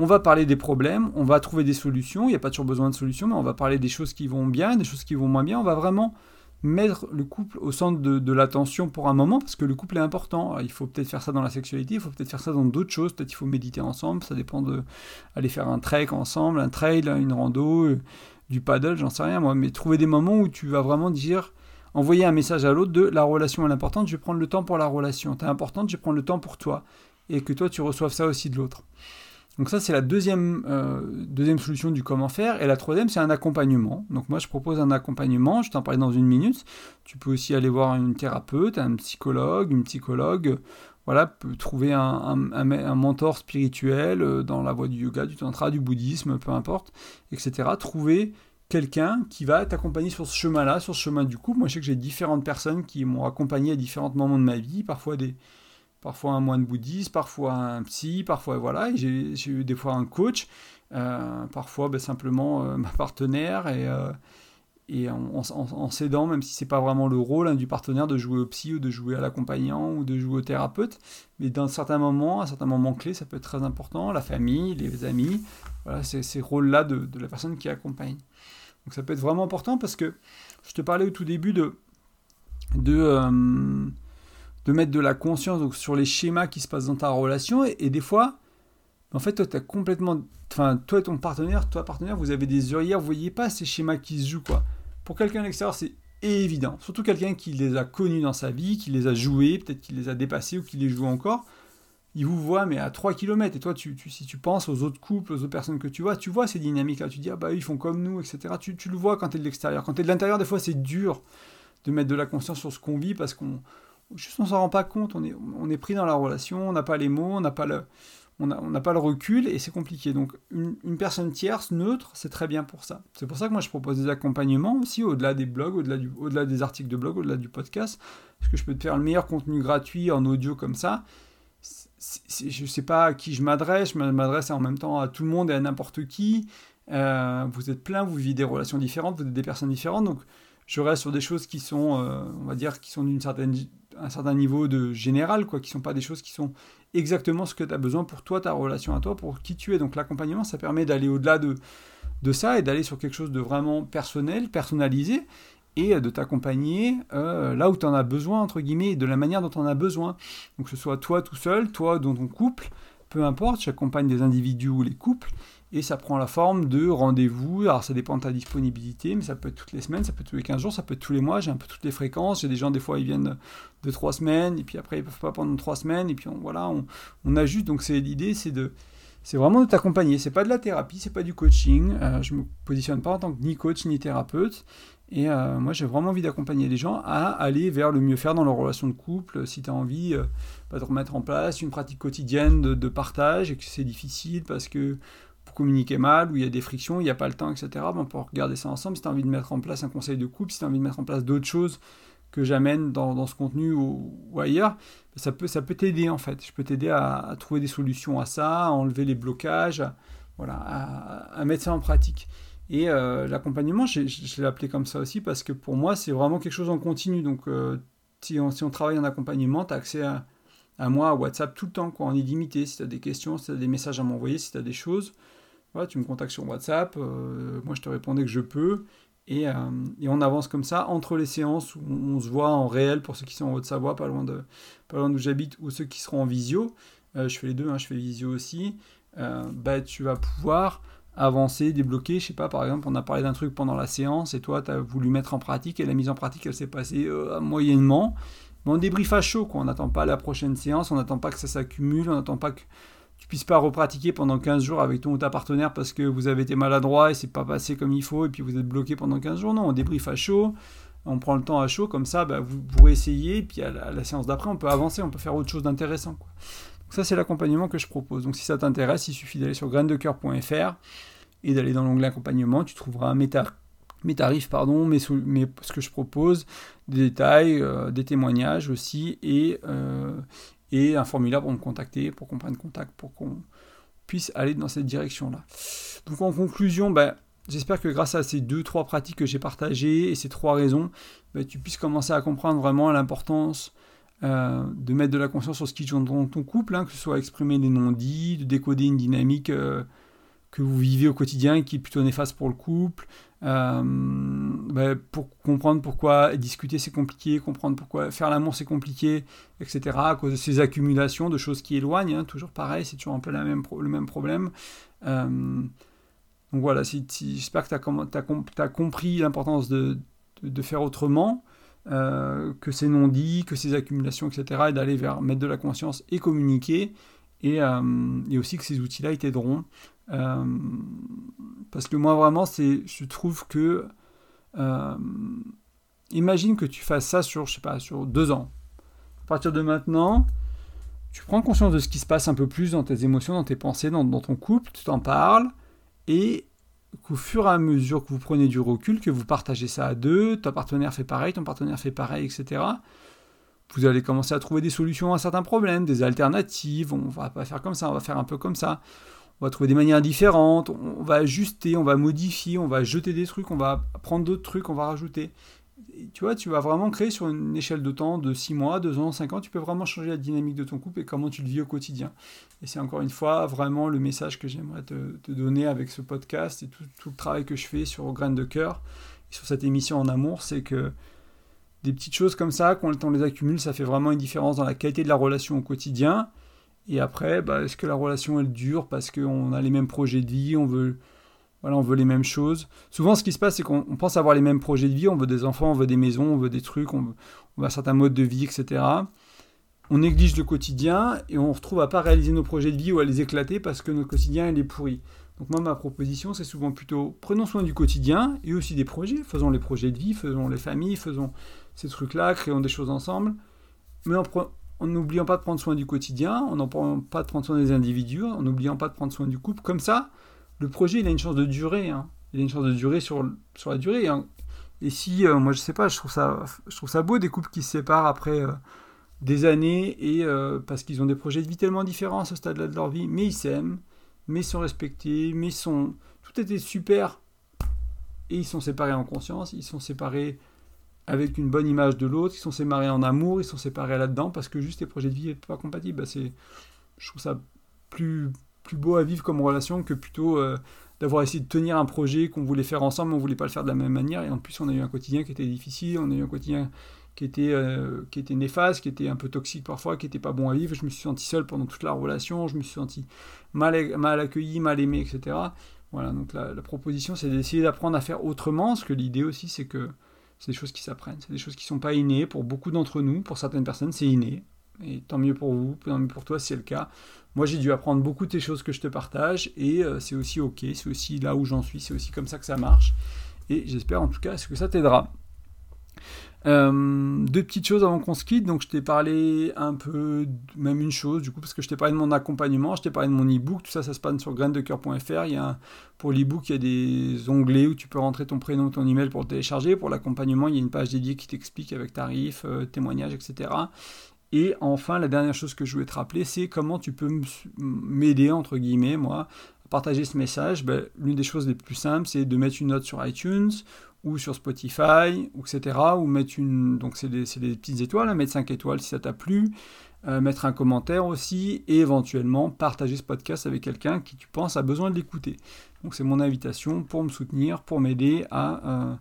Speaker 1: on va parler des problèmes, on va trouver des solutions, il n'y a pas toujours besoin de solutions, mais on va parler des choses qui vont bien, des choses qui vont moins bien, on va vraiment mettre le couple au centre de, l'attention pour un moment, parce que le couple est important. il faut peut-être faire ça dans la sexualité, il faut peut-être faire ça dans d'autres choses, peut-être il faut méditer ensemble, ça dépend de aller faire un trek ensemble, un trail, une rando, euh, du paddle, j'en sais rien moi, mais trouver des moments où tu vas vraiment dire, envoyer un message à l'autre de la relation est importante, je vais prendre le temps pour la relation, t'es importante, je vais prendre le temps pour toi, et que toi tu reçoives ça aussi de l'autre. Donc ça, c'est la deuxième, euh, deuxième solution du comment faire. Et la troisième, c'est un accompagnement. Donc moi, je propose un accompagnement. Je t'en parle dans une minute. Tu peux aussi aller voir une thérapeute, un psychologue, une psychologue, voilà, trouver un, un, mentor spirituel euh, dans la voie du yoga, du tantra, du bouddhisme, peu importe, etc. Trouver quelqu'un qui va t'accompagner sur ce chemin-là, sur ce chemin du couple. Moi, je sais que j'ai différentes personnes qui m'ont accompagné à différents moments de ma vie, parfois des, parfois un moine bouddhiste, parfois un psy, parfois voilà, j'ai eu des fois un coach, euh, parfois ben, simplement euh, ma partenaire et, et en, s'aidant, même si c'est pas vraiment le rôle hein, du partenaire de jouer au psy ou de jouer à l'accompagnant ou de jouer au thérapeute, mais dans certains moments, à certains moments clés, ça peut être très important, la famille, les amis, voilà, ces rôles-là de, la personne qui accompagne. Donc ça peut être vraiment important parce que je te parlais au tout début de, de, euh, de mettre de la conscience sur les schémas qui se passent dans ta relation et, des fois, en fait, toi, tu complètement. Enfin, toi et ton partenaire, toi, partenaire, vous avez des œillères, vous voyez pas ces schémas qui se jouent, quoi. Pour quelqu'un d'extérieur, c'est évident. Surtout quelqu'un qui les a connus dans sa vie, qui les a joués, peut-être qu'il les a dépassés ou qui les joue encore. Il vous voit, mais à 3 km. Et toi, tu, si tu penses aux autres couples, aux autres personnes que tu vois, tu vois ces dynamiques-là. Tu dis, ah bah, ils font comme nous, etc. Tu, tu le vois quand tu es de l'extérieur. Quand tu es de l'intérieur, des fois, c'est dur de mettre de la conscience sur ce qu'on vit parce qu'on juste on s'en rend pas compte. On est, on est pris dans la relation, on n'a pas les mots, on n'a pas le on n'a pas le recul et c'est compliqué. Donc une, personne tierce, neutre, c'est très bien pour ça. C'est pour ça que moi je propose des accompagnements aussi, au-delà des blogs, au-delà, au-delà des articles de blog, au-delà du podcast, parce que je peux te faire le meilleur contenu gratuit en audio comme ça. je ne sais pas à qui je m'adresse, je m'adresse en même temps à tout le monde et à n'importe qui. Euh, vous êtes plein, vous vivez des relations différentes, vous êtes des personnes différentes, donc je reste sur des choses qui sont, euh, on va dire, qui sont d'une certaine certain niveau de général, quoi, qui sont pas des choses qui sont exactement ce que tu as besoin pour toi, ta relation à toi, pour qui tu es. Donc l'accompagnement, ça permet d'aller au-delà de, de ça et d'aller sur quelque chose de vraiment personnel, personnalisé, et de t'accompagner euh, là où tu en as besoin, entre guillemets, de la manière dont tu en as besoin. Donc que ce soit toi tout seul, toi dans ton couple, peu importe, j'accompagne des individus ou les couples, et ça prend la forme de rendez-vous. Alors ça dépend de ta disponibilité, mais ça peut être toutes les semaines, ça peut être tous les 15 jours, ça peut être tous les mois. J'ai un peu toutes les fréquences. J'ai des gens, des fois, ils viennent de 3 semaines, et puis après, ils peuvent pas pendant 3 semaines, et puis voilà, on, on ajuste. Donc c'est l'idée, c'est de c'est vraiment de t'accompagner. C'est pas de la thérapie, c'est pas du coaching. Euh, je me positionne pas en tant que ni coach ni thérapeute. Et euh, moi, j'ai vraiment envie d'accompagner les gens à aller vers le mieux faire dans leur relation de couple. Si tu as envie euh, bah, de remettre en place une pratique quotidienne de, de partage et que c'est difficile parce que communiquer mal, où il y a des frictions, il n'y a pas le temps, etc. Ben, on peut regarder ça ensemble. Si tu as envie de mettre en place un conseil de couple, si tu as envie de mettre en place d'autres choses que j'amène dans, ce contenu ou, ailleurs, ben, ça peut ça peut t'aider en fait. Je peux t'aider à, trouver des solutions à ça, à enlever les blocages, voilà, à, mettre ça en pratique. Et euh, l'accompagnement, je, l'ai appelé comme ça aussi parce que pour moi, c'est vraiment quelque chose en continu. Donc, euh, si, on, si, on, travaille en accompagnement, tu as accès à, à, moi, à WhatsApp tout le temps, quoi, en illimité. Si tu as des questions, si tu as des messages à m'envoyer, si tu as des choses, tu me contactes sur WhatsApp, euh, moi je te répondais que je peux, et, euh, et, on avance comme ça entre les séances où on, se voit en réel pour ceux qui sont en Haute-Savoie, pas loin pas loin d'où j'habite, ou ceux qui seront en visio. Euh, je fais les deux, hein, je fais visio aussi. bah, tu vas pouvoir avancer, débloquer. Je sais pas, par exemple, on a parlé d'un truc pendant la séance et toi, tu as voulu mettre en pratique et la mise en pratique, elle s'est passée moyennement. Mais on débrief à chaud. On n'attend pas la prochaine séance, on n'attend pas que ça s'accumule, on n'attend pas que tu puisses pas repratiquer pendant 15 jours avec ton ou ta partenaire parce que vous avez été maladroit et c'est pas passé comme il faut et puis vous êtes bloqué pendant 15 jours. Non, on débrief à chaud, on prend le temps à chaud, comme ça bah, vous, vous réessayez et puis à la, séance d'après on peut avancer, on peut faire autre chose d'intéressant. Donc ça c'est l'accompagnement que je propose. Donc si ça t'intéresse, il suffit d'aller sur graindecoeur.fr et d'aller dans l'onglet accompagnement, tu trouveras mes, tarifs, pardon, mes, ce que je propose, des détails, euh, des témoignages aussi et, euh, et un formulaire pour me contacter, pour qu'on prenne contact, pour qu'on puisse aller dans cette direction-là. Donc en conclusion, ben, j'espère que grâce à ces deux, trois pratiques que j'ai partagées et ces trois raisons, ben, tu puisses commencer à comprendre vraiment l'importance euh, de mettre de la conscience sur ce qui joue dans ton couple, hein, que ce soit exprimer des non-dits, de décoder une dynamique que vous vivez au quotidien et qui est plutôt néfaste pour le couple, euh, ben, pour comprendre pourquoi discuter c'est compliqué, comprendre pourquoi faire l'amour c'est compliqué, etc. à cause de ces accumulations de choses qui éloignent, hein, toujours pareil, c'est toujours un peu le même problème. Euh, donc voilà, j'espère que tu as, compris l'importance de, de, faire autrement, euh, que ces non-dits, que ces accumulations, etc. et d'aller vers mettre de la conscience et communiquer. Et, et aussi que ces outils-là ils t'aideront euh, parce que moi, vraiment, c'est, je trouve que. Euh, imagine que tu fasses ça sur, je sais pas, sur deux ans. À partir de maintenant, tu prends conscience de ce qui se passe un peu plus dans tes émotions, dans tes pensées, dans, ton couple, tu t'en parles, et qu'au fur et à mesure que vous prenez du recul, que vous partagez ça à deux, ton partenaire fait pareil, ton partenaire fait pareil, etc., vous allez commencer à trouver des solutions à certains problèmes, des alternatives, on va pas faire comme ça, on va faire un peu comme ça, on va trouver des manières différentes, on va ajuster, on va modifier, on va jeter des trucs, on va prendre d'autres trucs, on va rajouter tu vois, tu vas vraiment créer sur une échelle de temps de 6 mois, 2 ans, 5 ans, tu peux vraiment changer la dynamique de ton couple et comment tu le vis au quotidien. Et c'est encore une fois vraiment le message que j'aimerais te, donner avec ce podcast et tout, le travail que je fais sur Graines de cœur et sur cette émission en amour, c'est que des petites choses comme ça, quand on les accumule, ça fait vraiment une différence dans la qualité de la relation au quotidien. Et après, bah, est-ce que la relation elle dure parce qu'on a les mêmes projets de vie, on veut voilà, on veut les mêmes choses? Souvent, ce qui se passe, c'est qu'on pense avoir les mêmes projets de vie. On veut des enfants, on veut des maisons, on veut des trucs, on veut, un certain mode de vie, etc. On néglige le quotidien et on retrouve à pas réaliser nos projets de vie ou à les éclater parce que notre quotidien, est pourri. Donc moi, ma proposition, c'est souvent plutôt prenons soin du quotidien et aussi des projets. Faisons les projets de vie, faisons les familles, faisons ces trucs-là, créons des choses ensemble. Mais en n'oubliant pas de prendre soin du quotidien, en n'oubliant pas de prendre soin des individus, en n'oubliant pas de prendre soin du couple. Comme ça, le projet, il a une chance de durer. Hein. Il a une chance de durer sur, sur la durée. Hein. Et si, euh, moi je sais pas, je trouve, ça, je trouve ça beau des couples qui se séparent après euh, des années et euh, parce qu'ils ont des projets de vie tellement différents à ce stade-là de leur vie, mais ils s'aiment, mais ils sont respectés, mais sont. Tout était super. Et ils sont séparés en conscience, ils sont séparés avec une bonne image de l'autre, ils sont séparés en amour, ils sont séparés là-dedans parce que juste les projets de vie n'étaient pas compatibles. Bah, c'est, je trouve ça plus plus beau à vivre comme relation que plutôt euh, d'avoir essayé de tenir un projet qu'on voulait faire ensemble, mais on voulait pas le faire de la même manière. Et en plus, on a eu un quotidien qui était difficile, on a eu un quotidien qui était, euh, qui était néfaste, qui était un peu toxique parfois, qui n'était pas bon à vivre. Je me suis senti seul pendant toute la relation, je me suis senti mal, mal accueilli, mal aimé, etc. Voilà, donc la, la proposition, c'est d'essayer d'apprendre à faire autrement, parce que l'idée aussi, c'est que c'est des choses qui s'apprennent, c'est des choses qui ne sont pas innées. Pour beaucoup d'entre nous, pour certaines personnes, c'est inné. Et tant mieux pour vous, tant mieux pour toi si c'est le cas. Moi, j'ai dû apprendre beaucoup de choses que je te partage et euh, c'est aussi ok, c'est aussi là où j'en suis, c'est aussi comme ça que ça marche. Et j'espère en tout cas que ça t'aidera. Euh, deux petites choses avant qu'on se quitte. Donc, je t'ai parlé un peu, même une chose, du coup, parce que je t'ai parlé de mon accompagnement, je t'ai parlé de mon e-book. Tout ça, ça se passe sur graindecoeur.fr. Il y a pour l'e-book, il y a des onglets où tu peux rentrer ton prénom, ton email pour le télécharger. Pour l'accompagnement, il y a une page dédiée qui t'explique avec tarifs, euh, témoignages, etc. Et enfin, la dernière chose que je voulais te rappeler, c'est comment tu peux m'aider, entre guillemets, moi, partager ce message. Ben, L'une des choses les plus simples, c'est de mettre une note sur iTunes ou sur Spotify, etc. Ou mettre une. Donc, c'est des, des, petites étoiles, hein, mettre 5 étoiles si ça t'a plu. Euh, mettre un commentaire aussi et éventuellement partager ce podcast avec quelqu'un qui tu penses a besoin de l'écouter. Donc c'est mon invitation pour me soutenir, pour m'aider à, euh,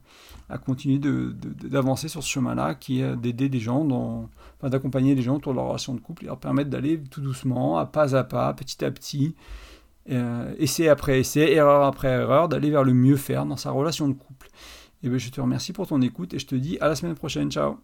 Speaker 1: à continuer d'avancer de, sur ce chemin-là, qui est d'aider des gens, dans, enfin, d'accompagner les gens autour de leur relation de couple et leur permettre d'aller tout doucement, à pas à pas, petit à petit, euh, essai après essai, erreur après erreur, d'aller vers le mieux faire dans sa relation de couple. Et bien je te remercie pour ton écoute et je te dis à la semaine prochaine. Ciao